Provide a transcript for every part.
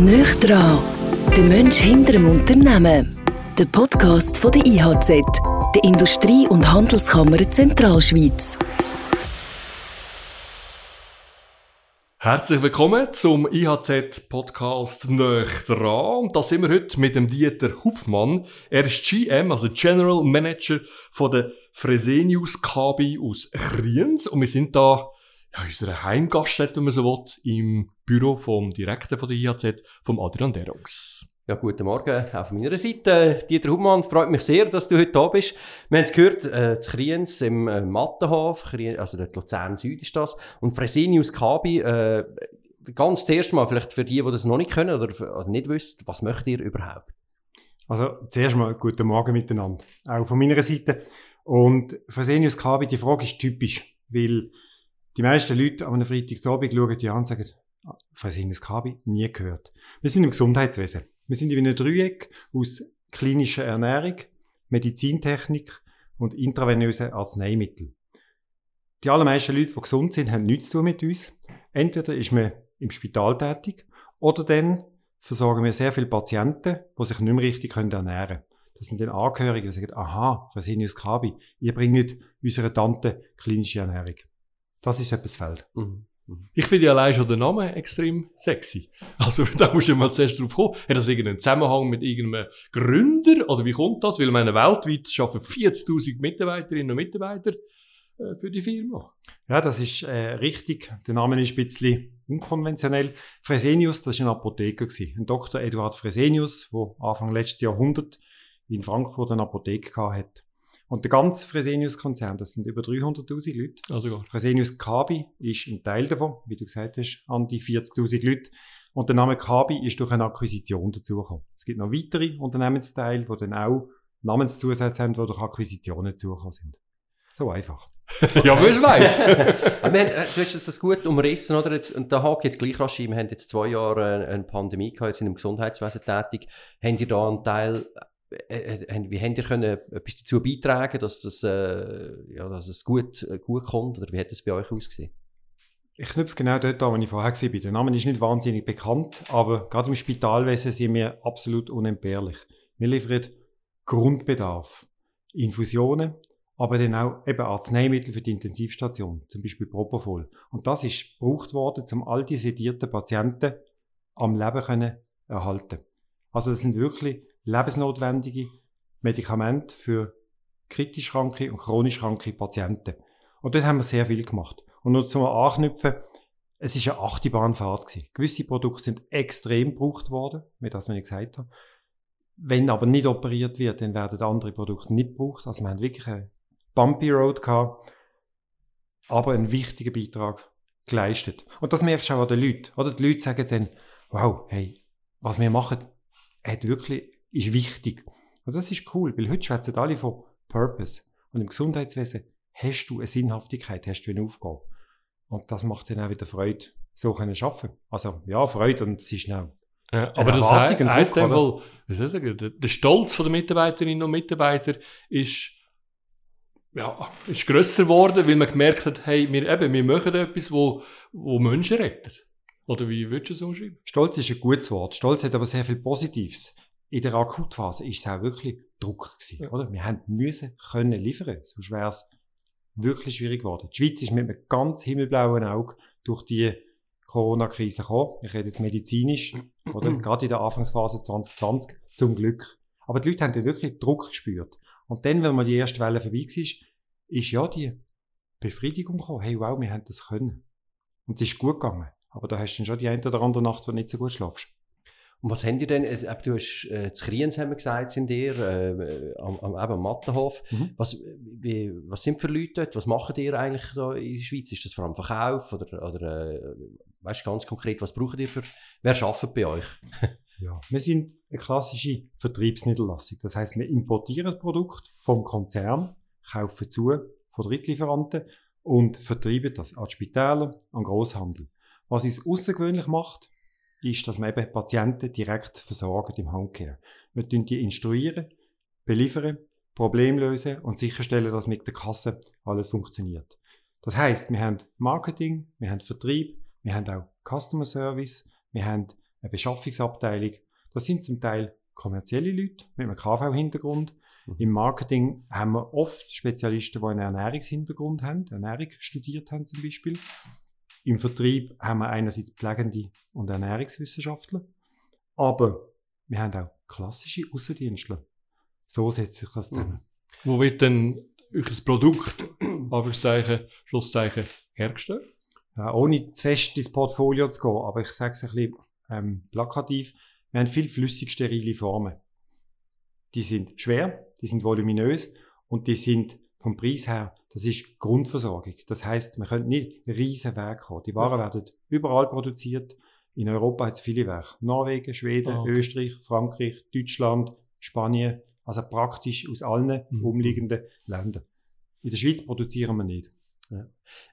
Nicht dran, der Mensch hinter dem Unternehmen. Der Podcast von der IHZ, der Industrie- und Handelskammer Zentralschweiz. Herzlich willkommen zum IHZ-Podcast «Nöch dran». Da sind wir heute mit dem Dieter Hubmann. Er ist GM, also General Manager von der Fresenius KB aus Kriens. Und wir sind da ja, unserer Heimgaststätte, wenn man so will, im Büro vom Direktor von der IHZ, vom Adrian Derungs. Ja, guten Morgen auch von meiner Seite. Dieter Hubmann, freut mich sehr, dass du heute da bist. Wir haben es gehört, äh, zu Kriens im äh, Mattenhof, also dort Luzern Süd ist das. Und Fresenius Kabi, äh, ganz zuerst mal, vielleicht für die, die das noch nicht können oder, oder nicht wissen, was möchtet ihr überhaupt? Also, zuerst mal guten Morgen miteinander. Auch von meiner Seite. Und Fresenius Kabi, die Frage ist typisch, weil die meisten Leute an einem Freitagabend schauen die an und sagen, Fresenius Kabi, nie gehört. Wir sind im Gesundheitswesen. Wir sind in einem Dreieck aus klinischer Ernährung, Medizintechnik und intravenösen Arzneimitteln. Die allermeisten Leute, die gesund sind, haben nichts zu tun mit uns. Entweder ist man im Spital tätig oder dann versorgen wir sehr viele Patienten, die sich nicht mehr richtig ernähren können. Das sind dann Angehörige, die sagen, aha, Fresenius Kabi, ihr bringt unserer Tante klinische Ernährung. Das ist etwas Feld. Mhm. mhm. Ich finde ja allein schon den Namen extrem sexy. Also da musst du mal zuerst drauf kommen. Hat das irgendeinen Zusammenhang mit irgendeinem Gründer? Oder wie kommt das? Weil meine weltweit arbeiten 40.000 Mitarbeiterinnen und Mitarbeiter äh, für die Firma. Ja, das ist äh, richtig. Der Name ist ein bisschen unkonventionell. Fresenius, das war ein Apotheker. Gewesen. Ein Dr. Eduard Fresenius, der Anfang letzten Jahrhundert in Frankfurt eine Apotheke hatte. Und der ganze Fresenius-Konzern, das sind über 300.000 Leute. Also gut. Fresenius Kabi ist ein Teil davon, wie du gesagt hast, an die 40.000 Leute. Und der Name Kabi ist durch eine Akquisition dazugekommen. Es gibt noch weitere Unternehmensteile, die dann auch Namenszusätze haben, die durch Akquisitionen dazugekommen sind. So einfach. ja, wer weiß. haben, äh, du hast das gut umrissen, oder? Jetzt, und da hake jetzt gleich rasch Wir haben jetzt zwei Jahre eine Pandemie gehabt, jetzt sind im Gesundheitswesen tätig. Haben die da einen Teil äh, äh, wie habt ihr können etwas dazu beitragen, dass das, äh, ja, dass es gut, äh, gut kommt? Oder wie hat es bei euch ausgesehen? Ich knüpfe genau dort an, wo ich vorher war. Der Name ist nicht wahnsinnig bekannt, aber gerade im Spitalwesen sind wir absolut unentbehrlich. Wir liefern Grundbedarf, Infusionen, aber dann auch eben Arzneimittel für die Intensivstation, zum Beispiel Propofol. Und das ist gebraucht worden, um all die sedierten Patienten am Leben können erhalten. Also das sind wirklich lebensnotwendige Medikamente für kritisch kranke und chronisch kranke Patienten. Und dort haben wir sehr viel gemacht. Und nur zum Anknüpfen, es ist eine Achterbahnfahrt gewesen. Gewisse Produkte sind extrem gebraucht worden, wie das, was ich gesagt habe. Wenn aber nicht operiert wird, dann werden andere Produkte nicht gebraucht. Also wir haben wirklich eine bumpy Road gehabt, aber einen wichtigen Beitrag geleistet. Und das merkst du auch an den Leuten. Oder die Leute sagen dann, wow, hey, was wir machen, hat wirklich ist wichtig. Und das ist cool, weil heute schwätzen alle von Purpose. Und im Gesundheitswesen hast du eine Sinnhaftigkeit, hast du eine Aufgabe. Und das macht dann auch wieder Freude, so können schaffen. Also, ja, Freude und es ist schnell. Ja, aber das heißt, heisst dann wohl, was soll ich sagen, der, der Stolz der Mitarbeiterinnen und Mitarbeiter ist, ja, ist grösser geworden, weil man gemerkt hat, hey, wir, eben, wir machen etwas, wo, wo Menschen rettet. Oder wie würdest du es umschreiben? Stolz ist ein gutes Wort. Stolz hat aber sehr viel Positives in der Akutphase ist es auch wirklich Druck gewesen, ja. oder? Wir haben müssen können liefern, sonst wäre es wirklich schwierig geworden. Die Schweiz ist mit einem ganz himmelblauen Auge durch die Corona-Krise gekommen. Ich rede jetzt medizinisch, oder? Gerade in der Anfangsphase 2020, zum Glück. Aber die Leute haben dann wirklich Druck gespürt. Und dann, wenn mal die erste Welle vorbei war, ist ja die Befriedigung gekommen. Hey, wow, wir haben das können. Und es ist gut gegangen. Aber da hast du dann schon die eine oder andere Nacht, wo du nicht so gut schlafst. Und was habt ihr denn, äh, du hast äh, zu Kriens haben wir gesagt, sind ihr, äh, am, am, am Mattenhof. Mhm. Was, wie, was sind für Leute dort? Was machen ihr eigentlich da in der Schweiz? Ist das vor allem Verkauf oder, oder äh, weißt du ganz konkret, was braucht ihr für, wer arbeitet bei euch? ja, wir sind eine klassische Vertriebsniederlassung. Das heißt, wir importieren Produkt vom Konzern, kaufen zu von Drittlieferanten und vertreiben das an Spitäler, an Großhandel. Was uns außergewöhnlich macht, ist, dass wir eben Patienten direkt versorgen im Homecare. Wir die instruieren, beliefern, Probleme lösen und sicherstellen, dass mit der Kasse alles funktioniert. Das heißt, wir haben Marketing, wir haben Vertrieb, wir haben auch Customer Service, wir haben eine Beschaffungsabteilung. Das sind zum Teil kommerzielle Leute mit einem KV-Hintergrund. Mhm. Im Marketing haben wir oft Spezialisten, die einen Ernährungshintergrund haben, Ernährung studiert haben zum Beispiel. Im Vertrieb haben wir einerseits Pflegende und Ernährungswissenschaftler, aber wir haben auch klassische Außendienstler. So setzt sich das zusammen. Wo wird denn euer Produkt, Anführungszeichen, Schlusszeichen, hergestellt? Äh, ohne zu fest ins Portfolio zu gehen, aber ich sage es ein bisschen ähm, plakativ, wir haben viel flüssig sterile Formen. Die sind schwer, die sind voluminös und die sind vom Preis her, das ist Grundversorgung. Das heißt, man könnte nicht riesen Werke haben. Die Waren werden überall produziert. In Europa hat es viele Werke. Norwegen, Schweden, Ah, okay. Österreich, Frankreich, Deutschland, Spanien. Also praktisch aus allen Mhm. umliegenden Ländern. In der Schweiz produzieren wir nicht.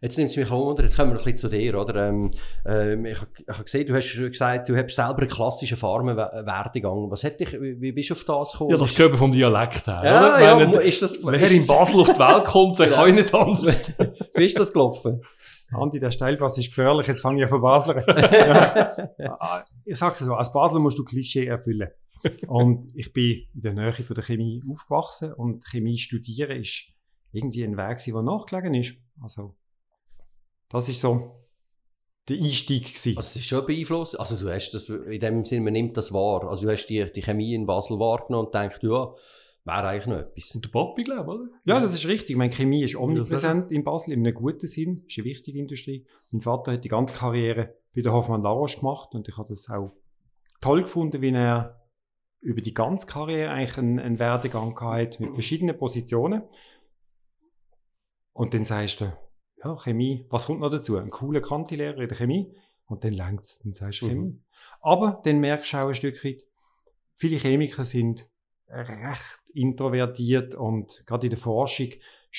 Jetzt nimmt es mich auch wunder, jetzt kommen wir ein bisschen zu dir, oder? Ähm, ähm, ich habe hab gesehen, du hast schon gesagt, du hast selber einen klassischen Farmenwerdegang. Was hat dich, wie, wie bist du auf das gekommen? Ja, das gehört vom Dialekt her, ja, oder? ja, Wenn nicht- ist das, Wer ist in Basel auf die Welt kommt, der Ja. kann nicht anders. Wie ist das gelaufen? Andi, der Steilpass ist gefährlich, jetzt fange ich an von Basler. ja. Ah, Ich sag's so, als Basler musst du Klischee erfüllen. Und ich bin in der Nähe von der Chemie aufgewachsen und Chemie studieren ist irgendwie ein Weg, gewesen, der nachgelegen ist. Also, das ist so der Einstieg gewesen. Also, es ist schon beeinflusst. Also, du hast das, in dem Sinne, man nimmt das wahr. Also, du hast die, die Chemie in Basel wahrgenommen und denkst, ja, wäre eigentlich noch etwas. Und der Papi, glaube ich, oder? Ja, das ist richtig. Meine Chemie ist omnipräsent in Basel, in einem guten Sinn. Das ist eine wichtige Industrie. Mein Vater hat die ganze Karriere bei der Hoffmann Laroche gemacht und ich habe das auch toll gefunden, wie er über die ganze Karriere eigentlich einen, einen Werdegang hat mit verschiedenen Positionen. Und dann sagst du, ja, Chemie, was kommt noch dazu? Ein cooler Kantilehrer in der Chemie. Und dann längst, dann sagst du Mhm. Chemie. Aber dann merkst du auch ein Stück weit, viele Chemiker sind recht introvertiert und gerade in der Forschung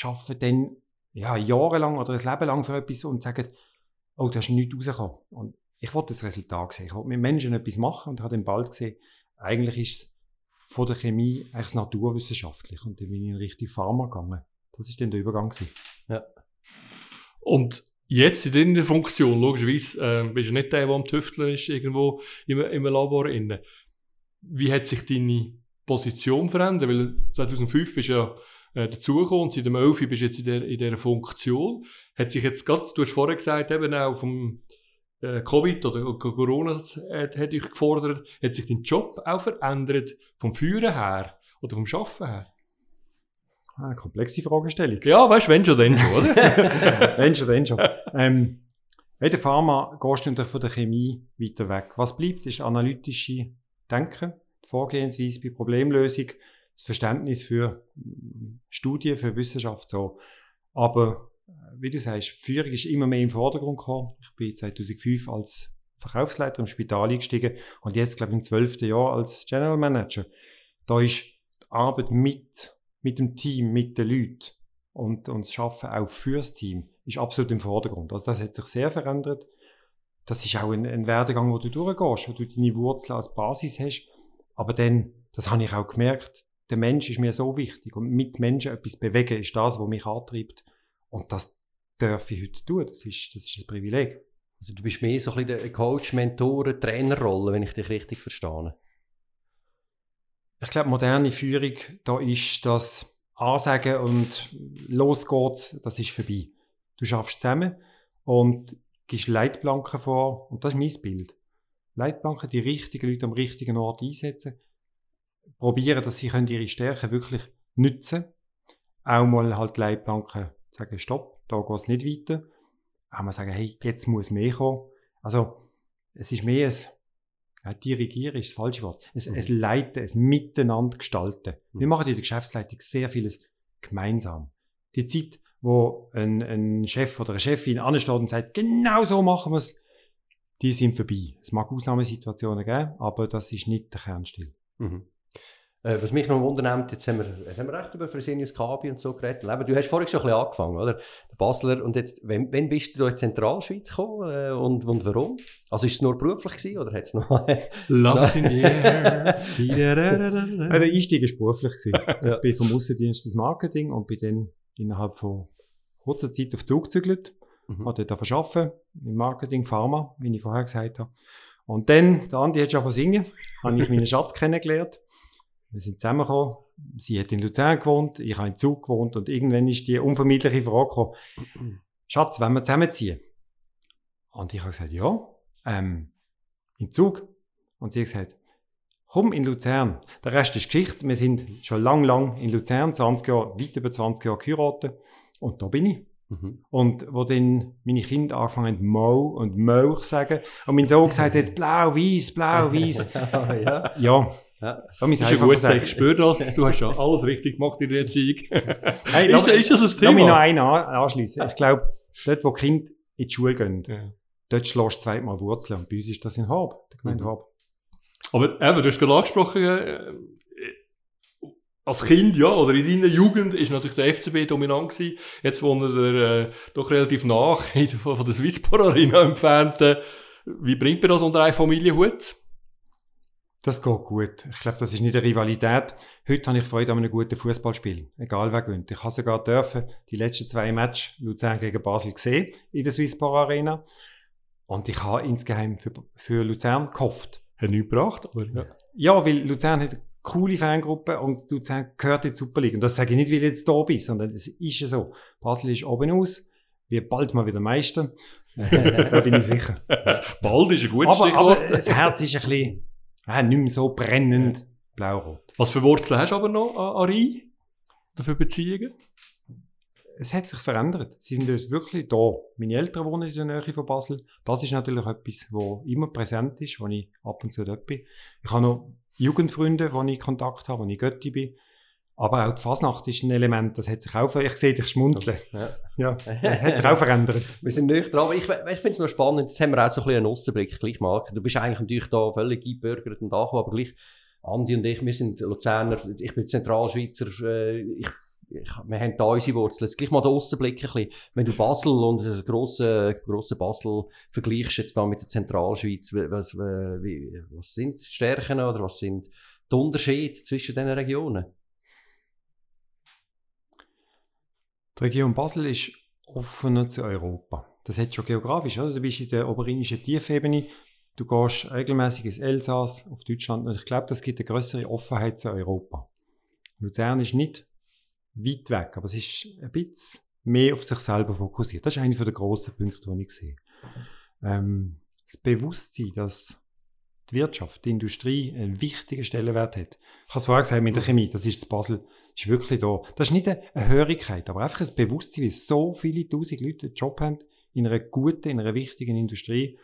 arbeiten dann ja, jahrelang oder ein Leben lang für etwas und sagen, oh, da ist nichts rausgekommen. Und ich wollte das Resultat sehen. Ich wollte mit Menschen etwas machen und habe dann bald gesehen, eigentlich ist es von der Chemie eigentlich naturwissenschaftlich. Und dann bin ich in Richtung Pharma gegangen. Das ist dann der Übergang gewesen. Und jetzt in deiner Funktion, logischerweise, äh, bist du nicht der, der am Tüfteln ist, irgendwo im, im Labor innen. Wie hat sich deine Position verändert? Weil 2005 bist du ja äh, dazugekommen und seit dem 11 bist du jetzt in der, in dieser Funktion. Hat sich jetzt gerade, du hast vorher gesagt, eben auch vom äh, Covid oder Corona hat, hat dich gefordert, hat sich dein Job auch verändert vom Führen her oder vom Schaffen her? Ah, komplexe Fragestellung. Ja, weißt du, wenn schon, dann schon, oder? wenn schon, dann schon. Ähm, in der Pharma gehst du natürlich von der Chemie weiter weg. Was bleibt, ist analytische Denken, die Vorgehensweise bei Problemlösung, das Verständnis für mm, Studien, für Wissenschaft. So. Aber äh, wie du sagst, Führung ist immer mehr im Vordergrund gekommen. Ich bin 2005 als Verkaufsleiter im Spital eingestiegen und jetzt, glaube ich, im zwölften Jahr als General Manager. Da ist die Arbeit mit, mit dem Team, mit den Leuten und, und das Arbeiten auch fürs Team ist absolut im Vordergrund. Also das hat sich sehr verändert. Das ist auch ein, ein Werdegang, wo du durchgehst, wo du deine Wurzeln als Basis hast. Aber dann, das habe ich auch gemerkt, der Mensch ist mir so wichtig und mit Menschen etwas bewegen ist das, was mich antreibt. Und das darf ich heute tun. Das ist, das ist ein Privileg. Also, du bist mehr so ein bisschen der Coach, Mentor, Trainerrolle, wenn ich dich richtig verstehe. Ich glaube, moderne Führung, da ist das Ansagen und los geht's, das ist vorbei. Du schaffst zusammen und gibst Leitplanken vor und das ist mein Bild. Leitplanken, die richtigen Leute am richtigen Ort einsetzen, probieren, dass sie ihre Stärken wirklich nutzen Auch mal halt Leitplanken sagen, stopp, da geht's nicht weiter. Auch mal sagen, hey, jetzt muss mehr kommen. Also, es ist mehr ein ja, dirigieren ist das falsche Wort. Es, Mhm. es leiten, es miteinander gestalten. Wir Mhm. machen in der Geschäftsleitung sehr vieles gemeinsam. Die Zeit, wo ein, ein Chef oder eine Chefin ansteht und sagt, genau so machen wir es, die sind vorbei. Es mag Ausnahmesituationen geben, aber das ist nicht der Kernstil. Mhm. Äh, was mich noch wundernimmt, jetzt haben wir, jetzt haben wir recht über Fresenius Kabi und so geredet. Du hast vorhin schon ein bisschen angefangen, oder? Der Basler. Und jetzt, wann, wann bist du in die Zentralschweiz gekommen äh, und, und warum? Also ist es nur beruflich gewesen oder hat es noch... Love is in the air. Also der Einstieg war beruflich. gewesen. Ich bin vom Aussendienst ins Marketing und bin dann innerhalb von kurzer Zeit auf Zug gezügelt. Mhm. habe dort arbeiten im Marketing, Pharma, wie ich vorher gesagt habe. Und dann, der Andi hat schon von singen, habe ich meinen Schatz kennengelernt. Wir sind zusammengekommen. Sie hat in Luzern gewohnt, ich habe in Zug gewohnt und irgendwann ist die unvermeidliche Frage gekommen, Schatz, wollen wir zusammenziehen? Und ich habe gesagt, ja, ähm, in Zug. Und sie hat gesagt, komm in Luzern. Der Rest ist Geschichte. Wir sind schon lang, lang in Luzern, 20 Jahre, weit über 20 Jahre geheiratet. Und da bin ich. Mhm. Und wo dann meine Kinder angefangen haben, Mo und Mauch zu sagen, und mein Sohn gesagt hat, blau, weiß, blau, weiß. ja. ja, Ja. Wir es Ist ja gut, ich spüre das. Du hast ja alles richtig gemacht in der Erziehung. Hey, ist, ist das ein Lass mich noch Thema? einen an, anschliessen. Ich glaube, dort, wo Kinder in die Schule gehen, Ja. dort schlägst du zweimal Wurzeln. Und bei uns ist das in Hab, der Gemeinde Mhm. Hab. Aber eben, du hast gerade angesprochen, äh, als Kind, ja, oder in deiner Jugend ist natürlich der FCB dominant gewesen. Jetzt wohnt er äh, doch relativ nach, in der- von der Swisspor Arena entfernt. Äh, wie bringt man das unter eine Familienhut? Das geht gut. Ich glaube, das ist nicht eine Rivalität. Heute habe ich Freude an einem guten Fußballspiel. Egal wer gewinnt. Ich habe sogar dürfen die letzten zwei Matches Luzern gegen Basel gesehen in der Swisspor Arena. Und ich habe insgeheim für, für Luzern gehofft. Hat nichts gebracht, aber ja. Ja, weil Luzern hat eine coole Fangruppe und Luzern gehört in die Super League. Und das sage ich nicht, weil ich jetzt da bin, sondern es ist ja so. Basel ist oben aus, wird bald mal wieder Meister. da bin ich sicher. Bald ist ein gutes Aber, aber Stichwort. das Herz ist ein bisschen äh, nicht mehr so brennend blau-rot. Was für Wurzeln hast du aber noch an, an Rhein? Oder für Beziehungen? Es hat sich verändert. Sie sind uns wirklich da. Meine Eltern wohnen in der Nähe von Basel. Das ist natürlich etwas, wo immer präsent ist, wenn ich ab und zu dort bin. Ich habe noch Jugendfreunde, wo ich Kontakt habe, wo ich Götti bin. Aber auch die Fasnacht ist ein Element, das hat sich auch, ver- ich sehe dich schmunzeln. Ja. Ja, das hat sich auch verändert. Wir sind nicht dran, aber ich, ich finde es noch spannend, jetzt haben wir auch so ein bisschen einen Aussenblick gleich mal. Du bist eigentlich natürlich da völlig eingebürgert und angekommen, aber gleich, Andi und ich, wir sind Luzerner, ich bin Zentralschweizer, äh, ich, ich, wir haben da unsere Wurzeln. Jetzt gleich mal den Aussenblick ein bisschen. Wenn du Basel und das grosse, grosse Basel vergleichst jetzt da mit der Zentralschweiz, was, wie, was sind Stärken oder was sind die Unterschiede zwischen diesen Regionen? Die Region Basel ist offener zu Europa. Das hat schon geografisch, oder? Du bist in der oberrheinischen Tiefebene, du gehst regelmäßig ins Elsass, auf Deutschland, und ich glaube, das gibt eine größere Offenheit zu Europa. Luzern ist nicht weit weg, aber es ist ein bisschen mehr auf sich selber fokussiert. Das ist einer der grossen Punkte, die ich sehe. Ähm, das Bewusstsein, dass die Wirtschaft, die Industrie einen wichtigen Stellenwert hat. Ich habe es vorher gesagt mit der Chemie, das ist in Basel, ist wirklich da. Das ist nicht eine Hörigkeit, aber einfach ein Bewusstsein, wie so viele tausend Leute einen Job haben in einer guten, in einer wichtigen Industrie.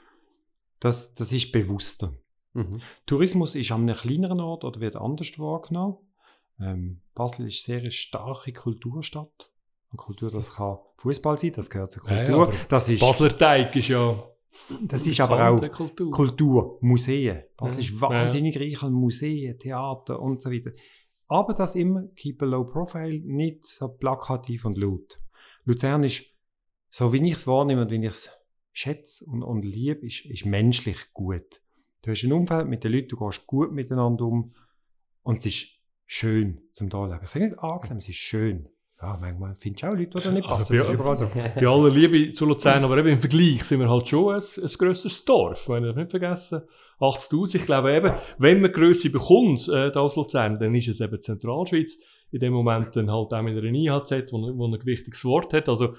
Das, das ist bewusster. Mhm. Tourismus ist an einem kleineren Ort oder wird anders wahrgenommen. Ähm, Basel ist sehr eine starke Kulturstadt. Und Kultur, das kann Fußball sein, das gehört zur Ja, ja, Kultur. aber das ist, Basler Teig ist ja das ist aber auch Kultur. Kultur, Museen. Basel Ja. ist wahnsinnig reich an Museen, Theater und so weiter. Aber das immer keep a low profile, nicht so plakativ und laut. Luzern ist, so wie ich es wahrnehme und wie ich es schätze und, und liebe, ist, ist menschlich gut. Du hast ein Umfeld mit den Leuten, du gehst gut miteinander um und es ist schön zum da leben. Ich sage nicht angenehm, es ist schön. Ja, manchmal findest du auch Leute, die da nicht Also passen. bei- ist überall so. Bei aller Liebe zu Luzern, aber eben im Vergleich sind wir halt schon ein, ein grösseres Dorf. Wenn ihr nicht vergessen, 80.000. Ich glaube eben, wenn man Grösse bekommt, äh, da aus Luzern, dann ist es eben Zentralschweiz. In dem Moment dann halt auch mit einer IHZ, wo, wo ein gewichtiges Wort hat. Also,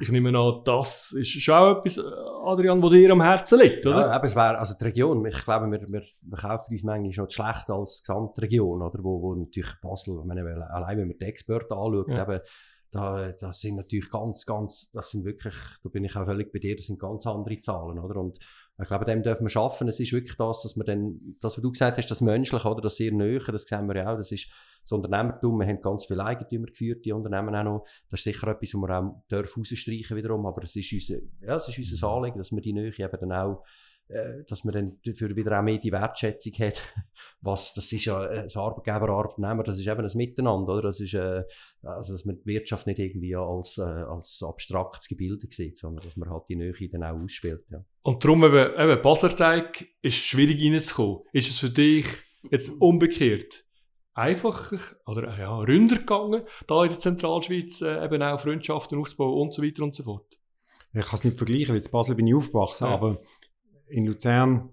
ich nehme an, das ist schon auch etwas, äh, Adrian, wo dir am Herzen liegt, oder? Ja, eben, es wäre, also die Region, ich glaube, wir, wir, wir kaufen uns manchmal noch schlecht als Gesamtregion, oder? Wo, wo natürlich Basel, ich meine, allein wenn man die Experten anschaut, Ja. eben, da, das sind natürlich ganz, ganz, das sind wirklich, da bin ich auch völlig bei dir, das sind ganz andere Zahlen, oder? Und ich glaube, dem dürfen wir schaffen. Es ist wirklich das, dass wir dann, das, was du gesagt hast, das Menschliche, oder? Das sehr Nähe, das sehen wir ja auch, das ist das Unternehmertum. Wir haben ganz viele Eigentümer geführt, die Unternehmen auch noch. Das ist sicher etwas, was wir auch dürfen rausstreichen wiederum, aber es ist unser, ja, es ist unser Anliegen, dass wir die Nähe eben dann auch dass man dann dafür wieder auch mehr die Wertschätzung hat. Was, das ist ja äh, das Arbeitgeber, Arbeitnehmer, das ist eben ein Miteinander, oder? Das ist, äh, also, dass man die Wirtschaft nicht irgendwie als, äh, als abstraktes Gebilde sieht, sondern dass man halt die Nähe dann auch ausspielt, ja. Und darum eben, eben Basler Teig ist schwierig reinzukommen. Ist es für dich jetzt umgekehrt einfacher oder ja, ründer gegangen, da in der Zentralschweiz äh, eben auch Freundschaften aufzubauen und so weiter und so fort? Ich kann es nicht vergleichen, weil in Basel bin ich aufgewachsen, Ja. aber in Luzern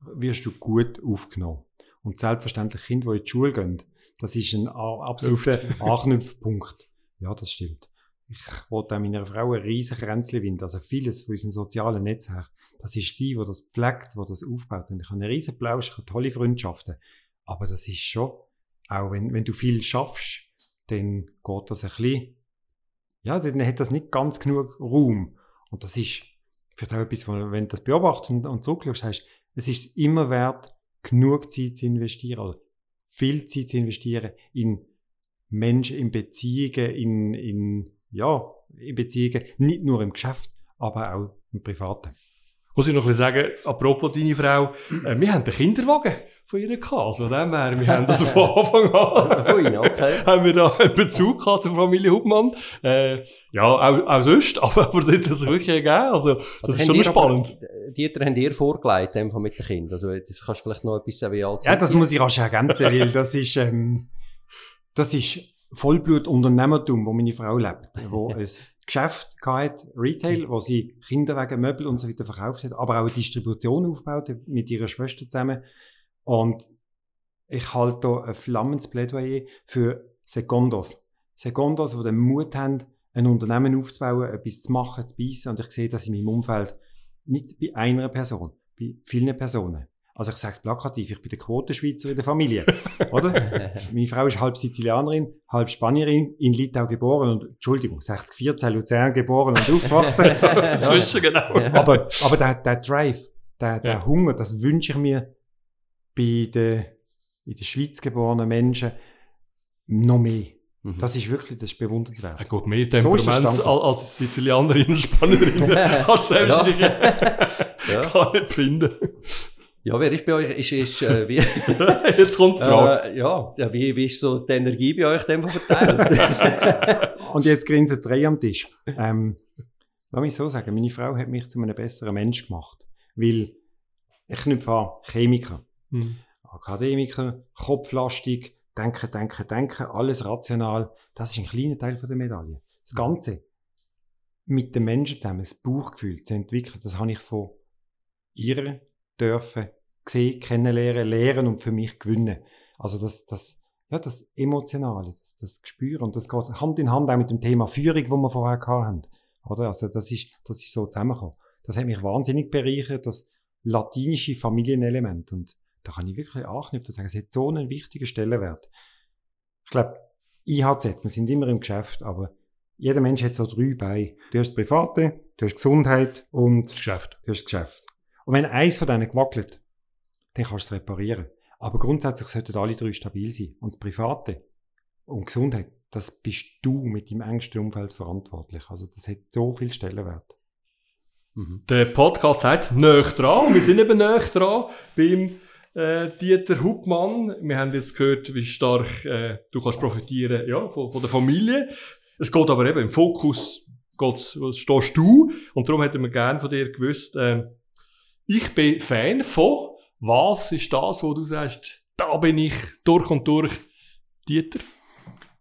wirst du gut aufgenommen. Und selbstverständlich Kinder, die in die Schule gehen, das ist ein absoluter Anknüpfpunkt. Ja, das stimmt. Ich wollte auch meiner Frau ein riesen Kränzchen winden. Also vieles von unserem sozialen Netzwerk, das ist sie, die das pflegt, die das aufbaut. Und ich habe einen riesen Plausch, ich habe tolle Freundschaften. Aber das ist schon, auch wenn, wenn du viel schaffst, dann geht das ein bisschen, ja, dann hat das nicht ganz genug Raum. Und das ist vielleicht auch etwas, wenn du das beobachtest und, und zurückschaust, heißt, es ist immer wert, genug Zeit zu investieren, oder viel Zeit zu investieren in Menschen, in Beziehungen, in, in, ja, in Beziehungen, nicht nur im Geschäft, aber auch im Privaten. Muss ich noch ein bisschen sagen, apropos deine Frau, äh, wir haben den Kinderwagen von ihr gehabt. Also, von dem her, wir haben das von Anfang an. Von Ihnen, okay. haben wir da einen Bezug gehabt zur Familie Hubmann. Äh, ja, auch, auch sonst, aber, aber das hat das wirklich gegeben. Also, das Also ist schon spannend. Aber, Dieter, haben ihr vorgelegt, dem von mit den Kindern? Also, das kannst du vielleicht noch etwas wie alt Ja, das die? muss ich rasch ergänzen, weil das ist, ähm, das ist Vollblut-Unternehmertum, wo meine Frau lebt, wo ein Geschäft hat, Retail, wo sie Kinderwagen, Möbel und so weiter verkauft hat, aber auch eine Distribution aufgebaut hat mit ihrer Schwester zusammen. Und ich halte hier ein flammendes Plädoyer für Secondos. Secondos, die den Mut haben, ein Unternehmen aufzubauen, etwas zu machen, zu beißen. Und ich sehe das in meinem Umfeld nicht bei einer Person, bei vielen Personen. Also ich sage es plakativ, ich bin der Quotenschweizer in der Familie, oder? Meine Frau ist halb Sizilianerin, halb Spanierin, in Litau geboren und, Entschuldigung, 60, 14 Luzern geboren und aufgewachsen. Inzwischen, genau. aber aber der, der Drive, der, der Ja. Hunger, das wünsche ich mir bei den in der Schweiz geborenen Menschen noch mehr. Mhm. Das ist wirklich, das ist bewundernswert. Ja, gut, mehr So ist es Temperament danke. als, als Sizilianerin und Spanierin kannst du selbst Ja. nicht, Ja. gar nicht finden. Ja, wer ist bei euch, ist, ist, äh, wie, Jetzt kommt die Frage. äh, ja, wie, wie ist so die Energie bei euch dem verteilt? Und jetzt grinsen drei am Tisch. Ähm, lass mich so sagen, meine Frau hat mich zu einem besseren Mensch gemacht. Weil ich knüpfe an Chemiker, Hm. Akademiker, kopflastig, denken, denken, denken, alles rational. Das ist ein kleiner Teil von der Medaille. Das Ganze mit den Menschen zusammen, das Bauchgefühl zu entwickeln, das habe ich von ihr dürfen sehen, kennenlernen, lernen und für mich gewinnen. Also das, das, ja, das Emotionale, das, das Gespür und das geht Hand in Hand auch mit dem Thema Führung, wo wir vorher haben. Oder? Also das ist, das ist so zusammengekommen. Das hat mich wahnsinnig bereichert, das latinische Familienelement. Und da kann ich wirklich anknüpfen sagen, es hat so einen wichtigen Stellenwert. Ich glaube, IHZ, wir sind immer im Geschäft, aber jeder Mensch hat so drei Beine. Du hast das Private, du hast Gesundheit und Das Geschäft. du hast das Geschäft. Und wenn eins von denen gewackelt, dann kannst du es reparieren. Aber grundsätzlich sollten alle drei stabil sein. Und das Private und Gesundheit, das bist du mit deinem engsten Umfeld verantwortlich. Also das hat so viel Stellenwert. Mhm. Der Podcast sagt «Näch dran». Wir sind eben näch dran beim äh, Dieter Hubmann. Wir haben jetzt gehört, wie stark äh, du kannst profitieren ja, von, von der Familie. Es geht aber eben im Fokus geht's, stehst du. Und darum hätten wir gerne von dir gewusst, äh, ich bin Fan von, was ist das, wo du sagst, da bin ich durch und durch Dieter?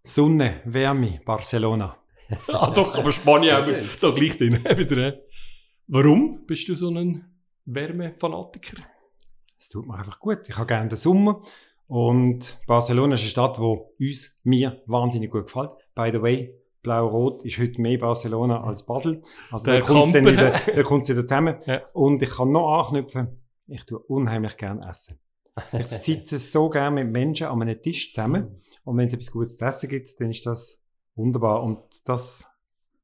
Sonne, Wärme, Barcelona. ah doch, aber Spanien da gleich drin. Warum bist du so ein Wärmefanatiker? Es tut mir einfach gut. Ich habe gerne den Sommer. Und Barcelona ist eine Stadt, die uns, mir wahnsinnig gut gefällt. By the way, Blau-Rot ist heute mehr Barcelona als Basel. Also Der da kommt dann wieder, da kommt's wieder zusammen. Ja. Und ich kann noch anknüpfen, ich tue unheimlich gerne essen. Ich sitze so gerne mit Menschen an einem Tisch zusammen. Und wenn es etwas Gutes zu essen gibt, dann ist das wunderbar. Und das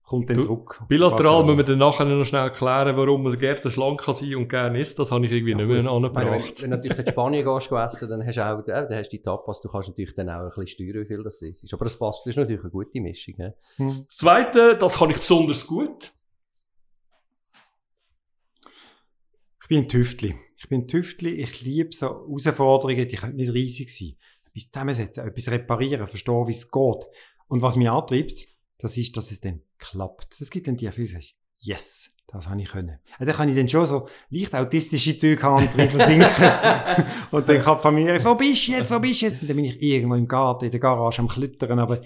kommt dann Du, zurück. Bilateral müssen wir dann nachher noch schnell klären, warum man gerne schlank kann sein und gerne isst. Das habe ich irgendwie Ja, nicht mehr gut. Ich meine, wenn, angebracht. wenn du natürlich in Spanien gehst, essen, dann hast du auch, dann hast du die Tapas, du kannst natürlich dann auch ein bisschen steuern, wie viel das ist. Aber das passt, das ist natürlich eine gute Mischung. Ja? Hm. Das Zweite, das kann ich besonders gut. Ich bin ein Tüftli. Ich bin ein Tüftli. Ich liebe so Herausforderungen, die können nicht riesig sein. Etwas zusammensetzen, etwas reparieren, verstehen, wie es geht. Und was mich antreibt, das ist, dass es dann klappt. Es gibt dann die Erfüllung, yes, das habe ich können. Also dann kann ich dann schon so leicht autistische Züge haben und drin versinken. und dann kann die Familie, wo bist du jetzt, wo bist du jetzt? Und dann bin ich irgendwo im Garten, in der Garage am Klettern, aber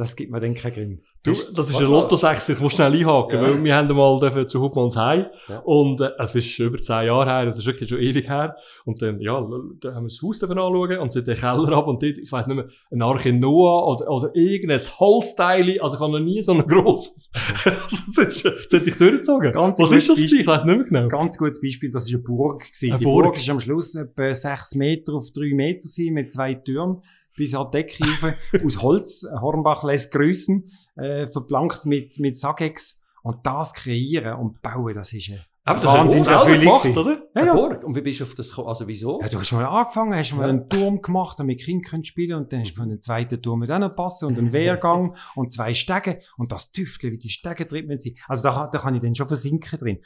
das gibt mir dann keinen Grin. Du, das ist ein Lotto-6, ich muss schnell einhaken, Ja. weil wir haben mal zu Hubmanns Heim Ja. und äh, es ist über zehn Jahre her, das ist wirklich schon ewig her und dann, ja, da haben wir das Haus anschauen und sind den Keller ab und dort, ich weiss nicht mehr, ein Arche Noah oder, oder irgendein Holzteil, also ich habe noch nie so ein grosses, das, ist, das hat sich durchgezogen. Ganz Was ist das gewesen? Ich weiss nicht mehr genau. Ganz gutes Beispiel, das ist eine Burg. Gewesen. Eine die Burg. Burg. ist am Schluss etwa sechs Meter auf drei Meter mit zwei Türmen bis an die Decke rauf, aus Holz. Hornbach lässt grüßen, äh, verplankt mit, mit Sagex. Und das kreieren und bauen, das ist eine Aber das hast du gemacht, gewesen. oder? Ja, ja. Burg. Und wie bist du auf das gekommen? Also wieso? Ja, du hast mal angefangen, hast mal Ja. einen Turm gemacht, damit Kinder können spielen und dann hast du von den zweiten Turm mit noch passen und einen Wehrgang und zwei Stege und das Tüfteln, wie die Stege drin sind. Also da, da kann ich dann schon versinken drin.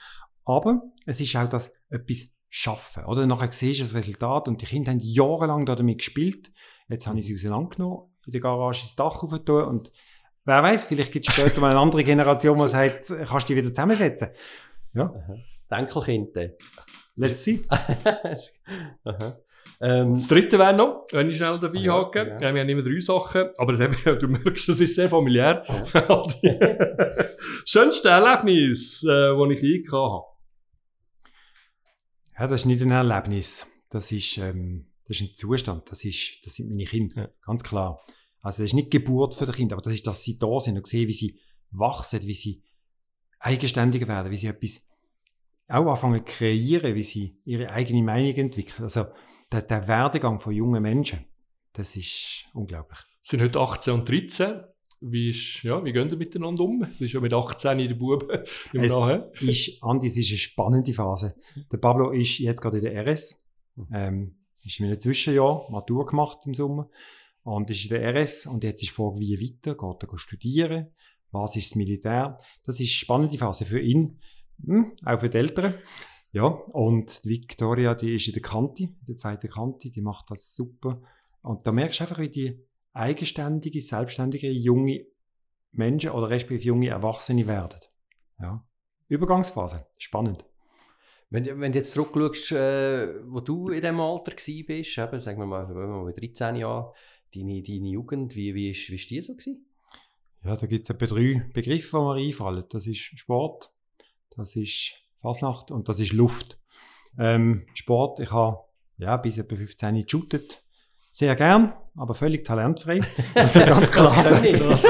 Aber es ist auch das etwas schaffen, oder? Nachher siehst du das Resultat und die Kinder haben jahrelang da damit gespielt. Jetzt habe ich sie auseinandergenommen, in der Garage das Dach aufgetan und wer weiß, vielleicht gibt es später mal eine andere Generation, die sagt, kannst du die wieder zusammensetzen. Ja, Enkelkind. dann. let's see. Ähm, Das dritte wäre noch, wenn ich schnell dabei Ja, hake. ja. Ja, wir haben immer drei Sachen, aber das du merkst, das ist sehr familiär. Schönste Erlebnis, äh, das ich je habe. Ja, das ist nicht ein Erlebnis. Das ist, ähm, das ist ein Zustand. Das, ist, das sind meine Kinder. Ja. Ganz klar. Also, das ist nicht die Geburt für die Kinder, aber das ist, dass sie da sind und sehen, wie sie wachsen, wie sie eigenständiger werden, wie sie etwas auch anfangen zu kreieren, wie sie ihre eigene Meinung entwickeln. Also, der, der Werdegang von jungen Menschen, das ist unglaublich. Es sind heute 18 und 13. Wie, ist, ja, wie gehen ihr miteinander um? Es ist ja mit 18 in der Bube. Im Es Nahen. ist, Andi, es ist eine spannende Phase. Der Pablo ist jetzt gerade in der RS. Ähm, ist in einem Zwischenjahr, Matur gemacht im Sommer. Und ist in der RS. Und jetzt ist die Frage, wie weiter? Geht er studieren? Was ist das Militär? Das ist eine spannende Phase für ihn. Hm, auch für die Eltern. Ja, und die Victoria, die ist in der Kante, in der zweiten Kante, die macht das super. Und da merkst du einfach, wie die eigenständige, selbstständige junge Menschen oder respektive junge Erwachsene werden. Ja. Übergangsphase. Spannend. Wenn, wenn du jetzt zurückschaust, äh, wo du in diesem Alter bist, eben, sagen wir mal, wenn wir mit 13 Jahren, deine, deine Jugend, wie, wie, ist, wie ist die so gewesen? Ja, da gibt es etwa drei Begriffe, die mir einfallen. Das ist Sport, das ist Fasnacht und das ist Luft. Ähm, Sport, ich habe ja, bis etwa 15 geshootet. Sehr gern, aber völlig talentfrei. Das ist ganz klar. Das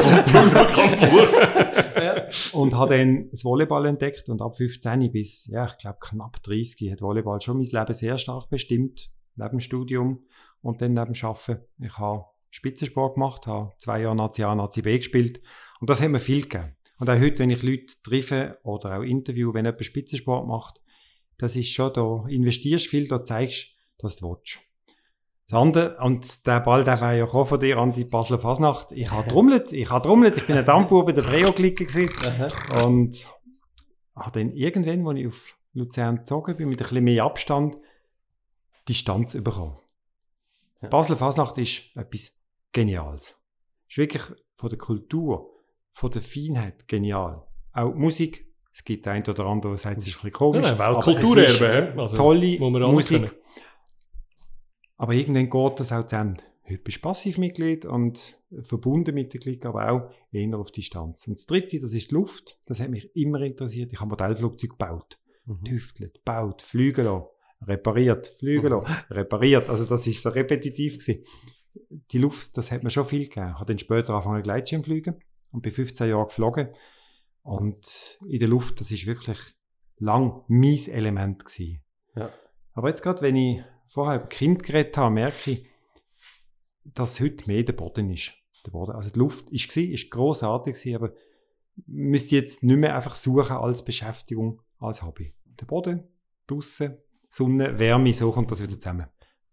vor. und habe dann das Volleyball entdeckt und ab 15 bis, ja, ich glaube knapp 30 hat Volleyball schon mein Leben sehr stark bestimmt, neben dem Studium und dann neben dem Arbeiten. Ich habe Spitzensport gemacht, habe zwei Jahre Nazi A, Nazi B gespielt und das hat mir viel gegeben. Und auch heute, wenn ich Leute treffe oder auch interview, wenn jemand Spitzensport macht, das ist schon, da investierst viel, da zeigst dass du willst. Das andere, und der Ball, der war ja auch von dir an die Basler Fasnacht. Ich habe trommelt, ich habe trommelt, ich bin ein Dampfbub bei der Breo-Clique gewesen. Und habe dann irgendwann, als ich auf Luzern gezogen bin, mit ein bisschen mehr Abstand, Distanz bekommen. Ja. Basler Fasnacht ist etwas Geniales. Ist wirklich von der Kultur, von der Feinheit genial. Auch die Musik, es gibt ein oder andere, der sagt, es ist ein bisschen komisch. Ja, aber es Weltkulturerbe. Also, tolle Musik. anerkennen. Aber irgendwann geht das auch zu Ende. Heute bist du Passivmitglied und verbunden mit der Clique, aber auch eher auf Distanz. Und das dritte, das ist die Luft. Das hat mich immer interessiert. Ich habe Modellflugzeuge gebaut. Mhm. Tüftelt, baut, fliegen lassen, repariert, fliegen Mhm. lassen, repariert. Also das ist so repetitiv gewesen. Die Luft, das hat mir schon viel gegeben. Ich habe dann später angefangen Gleitschirm fliegen und bin 15 Jahre geflogen. Und in der Luft, das ist wirklich lang mein Element gewesen. Ja. Aber jetzt gerade, wenn ich vorher über Kind geredet habe, merke ich, dass heute mehr der Boden ist. Der Boden. Also die Luft ist gewesen, ist grossartig gewesen, aber müsste jetzt nicht mehr einfach suchen als Beschäftigung, als Hobby. Der Boden, draussen, Sonne, Wärme, so kommt das wieder zusammen.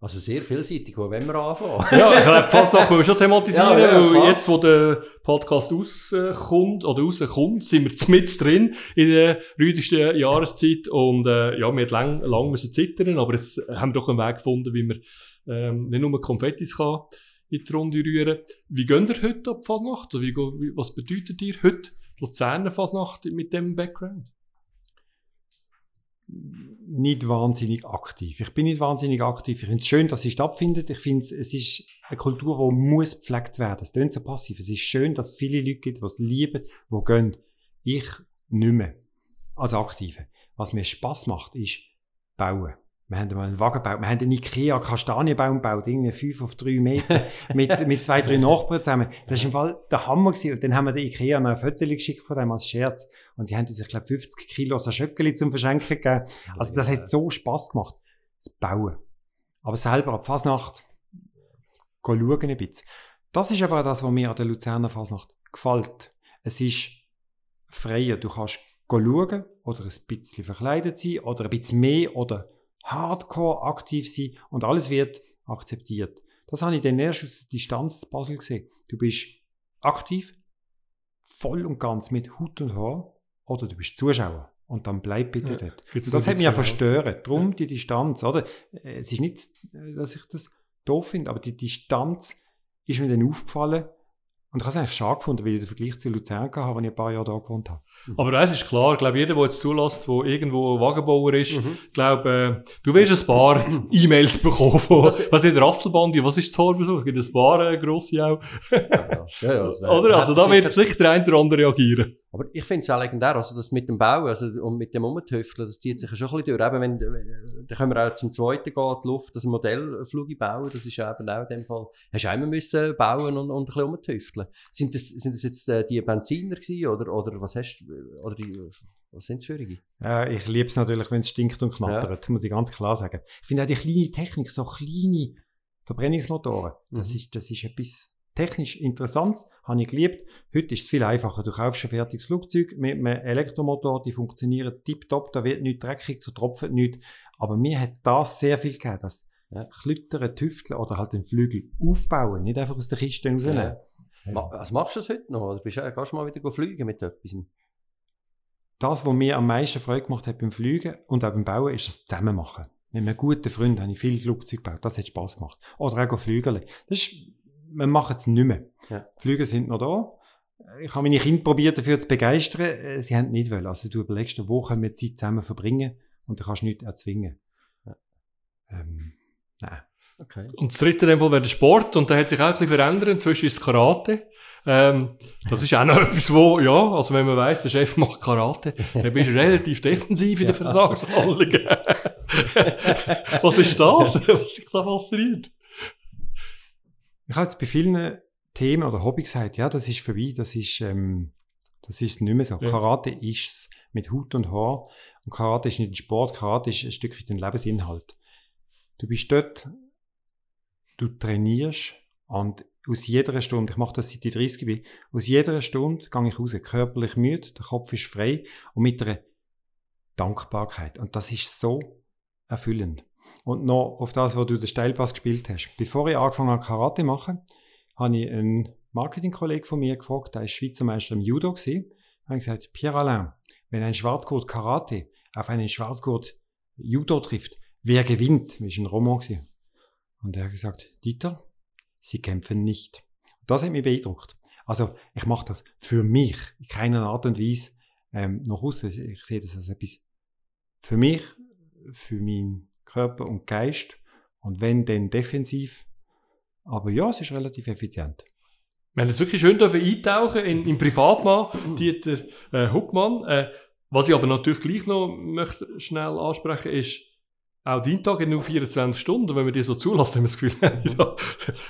Also sehr vielseitig, wo wollen wir anfangen? Ja, ich glaube, fast noch, wir schon thematisieren, Ja, ja, jetzt, wo der Podcast rauskommt, oder rauskommt, sind wir mit drin in der rüdigsten Jahreszeit und, äh, ja, wir lang, lang müssen zittern, aber jetzt haben wir doch einen Weg gefunden, wie man, ähm, nicht nur Konfettis kann in die Runde rühren. Wie geht ihr heute ab Fasnacht? Oder wie, was bedeutet ihr heute Luzerner Fasnacht mit dem Background? Nicht wahnsinnig aktiv. Ich bin nicht wahnsinnig aktiv. Ich finde es schön, dass sie stattfindet. Ich finde es ist eine Kultur, die muss gepflegt werden. Es klingt so passiv. Es ist schön, dass es viele Leute gibt, die es lieben, die gehen. Ich nicht mehr. Als Aktive. Was mir Spass macht, ist bauen. Wir haben mal einen Wagen gebaut. Wir haben einen Ikea Kastanienbaum gebaut, irgendwie fünf auf drei Meter, mit, mit zwei, drei Nachbarn zusammen. Das ist im Fall der Hammer gewesen. Und dann haben wir den Ikea noch ein Foto geschickt von dem als Scherz. Und die haben uns, ich glaube, 50 Kilo so Schöckeli zum Verschenken gegeben. Also das hat so Spass gemacht. Das Bauen. Aber selber ab Fasnacht, schauen ein bisschen. Das ist aber auch das, was mir an der Luzerner Fasnacht gefällt. Es ist freier. Du kannst schauen oder ein bisschen verkleidet sein oder ein bisschen mehr oder hardcore aktiv sein und alles wird akzeptiert. Das habe ich dann erst aus der Distanz Basel gesehen. Du bist aktiv, voll und ganz mit Hut und Haar oder du bist Zuschauer. Und dann bleib bitte Ja, dort. Und das hat mich ja verstört. Darum die Distanz, oder? Äh, Es ist nicht, äh, dass ich das doof finde, aber die Distanz ist mir dann aufgefallen. Und ich habe es eigentlich schade gefunden, weil ich den Vergleich zu Luzern hatte, als ich ein paar Jahre da gewohnt habe. Aber eins ist klar, ich glaube, jeder, der jetzt zulässt, der irgendwo Wagenbauer ist, Mhm. ich glaube, äh, du wirst ein paar E-Mails bekommen von, was ist Rasselbandi, was ist das Horbesuch? Es gibt ein paar äh, grosse auch. Ja, ja, ja, das wär- Oder? Also da hätte wird sicher- sicher der eine oder andere reagieren. Aber ich finde es auch legendär, also das mit dem Bauen also, und mit dem Umtüfteln, das zieht sich ja schon ein bisschen durch. Eben, wenn, dann können wir auch zum zweiten gehen, die Luft, das Modellflug bauen, das ist ja eben auch in dem Fall, hast du immer müssen bauen und, und ein bisschen umtüfteln. Sind das, sind das jetzt äh, die Benziner gewesen, oder, oder was hast oder die, was sind es für die? Äh, ich liebe es natürlich, wenn es stinkt und knattert, muss ich ganz klar sagen. Ich finde auch die kleine Technik, so kleine Verbrennungsmotoren, das, Mhm. ist, das ist etwas technisch Interessantes, habe ich geliebt. Heute ist es viel einfacher. Du kaufst ein fertiges Flugzeug mit einem Elektromotor, die funktionieren tiptop, da wird nichts dreckig, so tropft nichts. Aber mir hat das sehr viel gegeben, das Ja. Klüttern, Tüfteln oder halt den Flügel aufbauen, nicht einfach aus der Kiste rausnehmen. Ma also machst du das heute noch? Oder bist du, kannst du mal wieder fliegen mit etwas? das, was mir am meisten Freude gemacht hat beim Fliegen und auch beim Bauen, ist das Zusammenmachen. Mit einem guten Freund habe ich viel Flugzeug gebaut. Das hat Spass gemacht. Oder auch Flügel. Das ist, wir machen es nicht mehr. Ja. Die Flüge sind noch da. Ich habe meine Kinder probiert, dafür zu begeistern. Äh, Sie haben nicht wollen. Also du überlegst, wo können wir Zeit zusammen verbringen und dann kannst du nichts erzwingen. Ja. Ähm, nein. Okay. Und das dritte in dem Fall wäre der Sport und der hat sich auch ein bisschen verändert. Inzwischen ist es Karate. Ähm, das ist auch noch etwas, wo, ja, also wenn man weiss, der Chef macht Karate, dann bist du relativ defensiv in den Vertragsverhandlungen. was ist das, was sich da fasziniert? Ich habe jetzt bei vielen Themen oder Hobby gesagt, ja, das ist vorbei, das ist, ähm, das ist nicht mehr so. Ja. Karate ist es mit Hut und Haar. Und Karate ist nicht ein Sport, Karate ist ein Stück weit ein Lebensinhalt. Du bist dort, du trainierst und aus jeder Stunde, ich mache das seit ich 30 bin, aus jeder Stunde gehe ich raus, körperlich müde, der Kopf ist frei und mit einer Dankbarkeit. Und das ist so erfüllend. Und noch auf das, wo du den Steilpass gespielt hast. Bevor ich angefangen habe, Karate zu machen, habe ich einen Marketingkollegen von mir gefragt, der ist Schweizer Meister im Judo gewesen. habe gesagt, Pierre Alain, wenn ein Schwarzgurt Karate auf einen Schwarzgurt Judo trifft, wer gewinnt? Das war ein Roman. Und er hat gesagt, Dieter, sie kämpfen nicht. Das hat mich beeindruckt. Also, ich mache das für mich, in keiner Art und Weise ähm, nach außen. Ich sehe das als etwas für mich, für meinen Körper und Geist. Und wenn, dann defensiv. Aber ja, es ist relativ effizient. Wir haben jetzt wirklich schön eintauchen in, in Privatmann, Dieter äh, Huckmann. Äh, was ich aber natürlich gleich noch möchte schnell ansprechen ist, auch dein Tag hat nur 24 Stunden. Wenn wir dir so zulassen, haben wir das Gefühl, da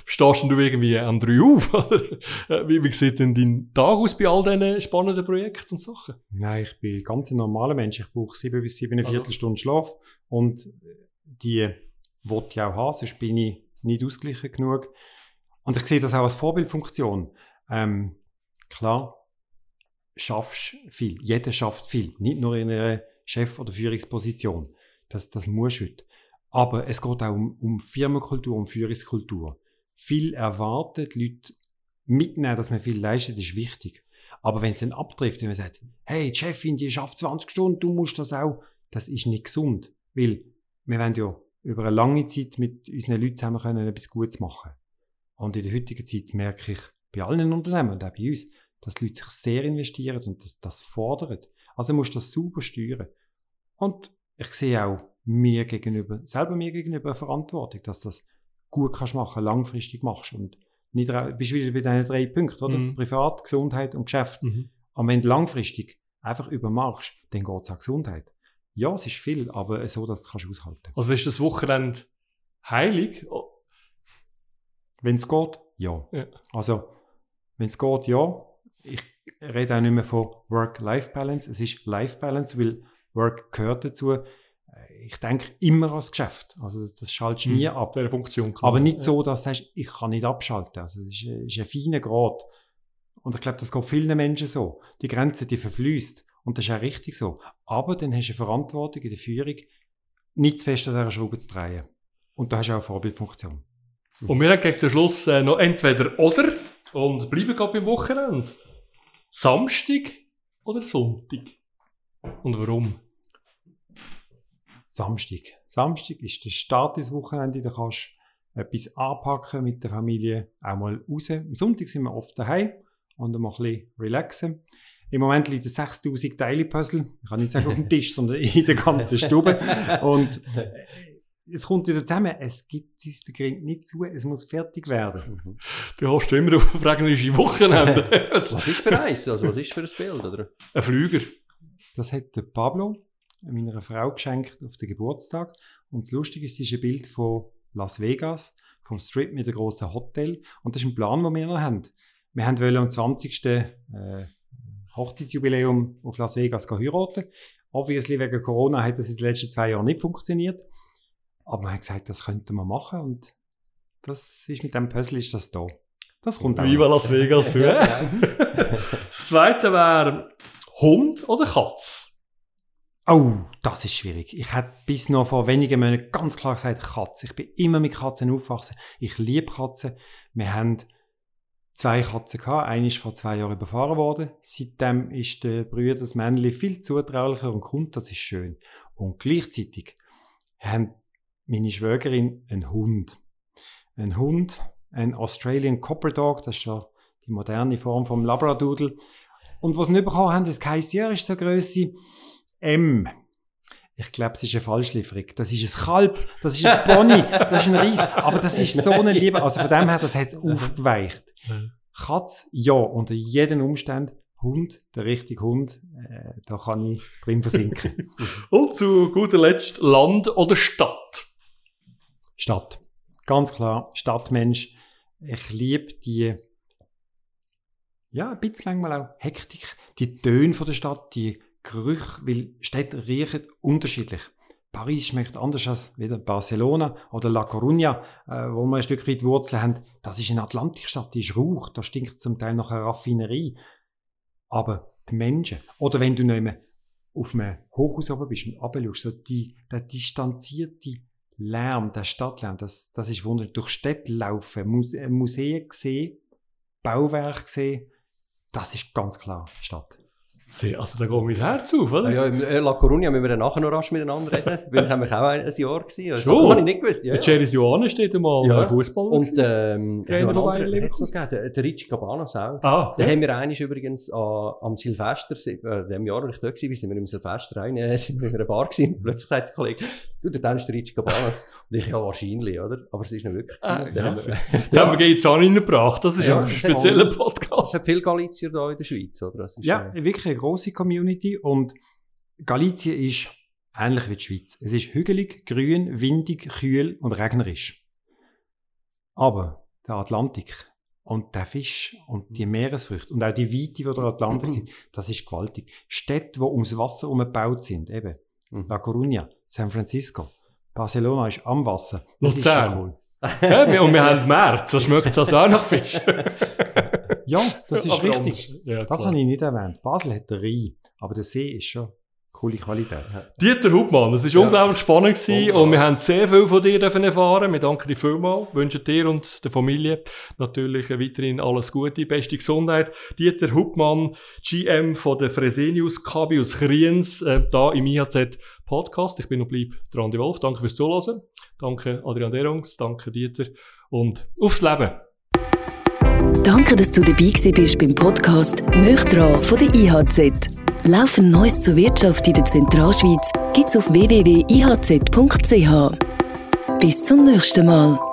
stehst du irgendwie am 3 auf. Oder? Äh, wie, wie sieht denn dein Tag aus bei all diesen spannenden Projekten und Sachen? Nein, ich bin ganz ein normaler Mensch. Ich brauche sieben bis sieben Also. Stunden Schlaf. Und die wollte ich auch haben, sonst bin ich nicht ausgeglichen genug. Und ich sehe das auch als Vorbildfunktion. Ähm, klar, schaffst viel. Jeder schafft viel. Nicht nur in einer Chef- oder Führungsposition. Das, das muss heute. Aber es geht auch um, um Firmenkultur, um Führungskultur. Viel erwarten, die Leute mitnehmen, dass man viel leistet, ist wichtig. Aber wenn es dann abtrifft, wenn man sagt, hey, die Chefin, die schafft 20 Stunden, du musst das auch, das ist nicht gesund. Weil wir wollen ja über eine lange Zeit mit unseren Leuten zusammen können, etwas Gutes machen. Und in der heutigen Zeit merke ich bei allen Unternehmen und auch bei uns, dass die Leute sich sehr investieren und das, das fordern. Also musst du das sauber steuern. Und ich sehe auch mir gegenüber, selber mir gegenüber eine Verantwortung, dass das gut kannst machen, langfristig machst. Und nicht, bist wieder bei diesen drei Punkten, oder? Mhm. Privat, Gesundheit und Geschäft. Mhm. Aber wenn du langfristig einfach übermachst, dann geht es auch Gesundheit. Ja, es ist viel, aber so, dass du es kannst aushalten Also ist das Wochenende heilig? Oh, Wenn es geht, ja. Ja. Also, wenn es geht, ja. Ich rede auch nicht mehr von Work-Life-Balance. Es ist Life-Balance, weil Work gehört dazu. Äh, Ich denke immer ans Geschäft. Also, das, das schaltest du nie Hm, ab. der Funktion. klar. Aber nicht so, dass du sagst, ich kann nicht abschalten. Also, es ist, äh, ist ein feiner Grad. Und ich glaube, das geht vielen Menschen so. Die Grenze, die verfließt. Und das ist auch richtig so. Aber dann hast du eine Verantwortung in der Führung, nicht zu fest an dieser Schraube zu drehen. Und da hast du auch eine Vorbildfunktion. Und wir haben gegen den Schluss äh, noch entweder oder und bleiben gerade beim Wochenende. Samstag oder Sonntag? Und warum? Samstag. Samstag ist der Start des Wochenende. Da kannst du etwas anpacken mit der Familie, auch mal raus. Am Sonntag sind wir oft daheim und dann mal ein bisschen relaxen. Im Moment liegt ein 6000 Teile Puzzle. Ich kann nicht sagen auf dem Tisch, sondern in der ganzen Stube. Und äh, es kommt wieder zusammen. Es gibt uns den Grind nicht zu. Es muss fertig werden. Du hoffst immer auf ein regnerische Wochenende. Was ist für eins? Also, was ist für ein Bild, oder? ein Flüger. Das hat der Pablo meiner Frau geschenkt auf den Geburtstag. Und das Lustige ist, es ist ein Bild von Las Vegas, vom Strip mit dem grossen Hotel. Und das ist ein Plan, den wir noch haben. Wir haben wollen am 20. Äh, Hochzeitsjubiläum auf Las Vegas gehen heiraten. Obviously wegen Corona hat das in den letzten zwei Jahren nicht funktioniert. Aber wir haben gesagt, das könnten wir machen. Und das ist mit dem Puzzle ist das da. Das kommt auch. Viva. Las Vegas. ja. Das zweite wäre Hund oder Katz? Oh, das ist schwierig. Ich hätte bis noch vor wenigen Monaten ganz klar gesagt, Katze. Ich bin immer mit Katzen aufgewachsen. Ich liebe Katzen. Wir haben zwei Katzen gehabt. Eine ist vor zwei Jahren überfahren worden. Seitdem ist der Brüder, das Männchen, viel zutraulicher und kommt. Das ist schön. Und gleichzeitig haben meine Schwägerin einen Hund. Ein Hund, ein Australian Copper Dog, das ist ja die moderne Form vom Labradoodle. Und was sie nicht bekommen haben, das heisst, ja, ist so Größe M. Ich glaube, es ist eine Falschlieferung. Das ist ein Kalb, das ist ein Pony, das ist ein Ries. Aber das ist so eine Liebe. Also von dem her, das hat es aufgeweicht. Katz, ja, unter jeden Umständen. Hund, der richtige Hund, äh, da kann ich drin versinken. Und zu guter Letzt Land oder Stadt? Stadt. Ganz klar, Stadtmensch. Ich liebe die, ja, ein bisschen manchmal auch Hektik, die Töne von der Stadt, die Gerüche, weil Städte riechen unterschiedlich. Paris schmeckt anders als wieder Barcelona oder La Coruña, äh, wo wir ein Stück weit Wurzeln haben. Das ist eine Atlantikstadt, die ist rauch, da stinkt zum Teil nach einer Raffinerie. Aber die Menschen, oder wenn du nicht mehr auf einem Hochhaus oben bist und runterschaust, so die, der distanzierte Lärm, der Stadtlärm, das, das ist wunderbar. Durch Städte laufen, Muse Museen sehen, Bauwerke sehen, das ist ganz klar Stadt. Sehr, also da geht mein Herz auf, oder? Ah, ja, im äh, La Coruña müssen wir dann nachher noch rasch miteinander reden, weil wir nämlich auch ein, ein Jahr gewesen. Also, Schon? Das habe ich nicht gewusst. Ja, ja. Jerry Ioane steht einmal Ja. ja. Fußball. Und ähm, ja, noch hat's noch gegeben, der, der Ricci Cabanas auch. ah, Den ja. haben wir eigentlich übrigens an, am Silvester, äh, dem Jahr, als ich dort war, sind wir im Silvester rein, äh, sind wir in einer Bar gewesen. Und plötzlich sagt der Kollege, du, der Dennis ist der Ricci Cabanas. Und ich, ja, wahrscheinlich, oder? Aber es ist nicht wirklich. Ah. Dann haben wir- Jetzt haben wir jetzt auch reingebracht. Das ist Ja, ein spezieller hat- Es hat viele Galizier da in der Schweiz, oder? Ist, Ja, äh, wirklich eine grosse Community und Galizien ist ähnlich wie die Schweiz. Es ist hügelig, grün, windig, kühl und regnerisch. Aber der Atlantik und der Fisch und die Meeresfrüchte und auch die Weite, die der Atlantik gibt, das ist gewaltig. Städte, die ums Wasser herum gebaut sind, eben Mhm. La Coruña, San Francisco, Barcelona ist am Wasser. Das ist Luzern. cool. ja, wir- und wir haben März, das schmeckt also auch nach Fisch. Ja, das ist Aber richtig. Ja, Das habe ich nicht erwähnt. Basel hat den Rhein, aber der See ist schon coole Qualität. Dieter Hauptmann, es war unglaublich spannend gewesen und wir haben sehr viel von dir erfahren. Wir danken dir vielmals, wünschen dir und der Familie natürlich weiterhin alles Gute, beste Gesundheit. Dieter Hauptmann, GM von der Fresenius KB aus Kriens, äh, da im IHZ Podcast. Ich bin und bleib der Andi Wolf. Danke fürs Zuhören. Danke Adrian Derungs, danke Dieter und aufs Leben. Danke, dass du dabei bist beim Podcast «Nöch dran» von der IHZ. Laufend Neues zur Wirtschaft in der Zentralschweiz gibt's auf www.ihz.ch. Bis zum nächsten Mal.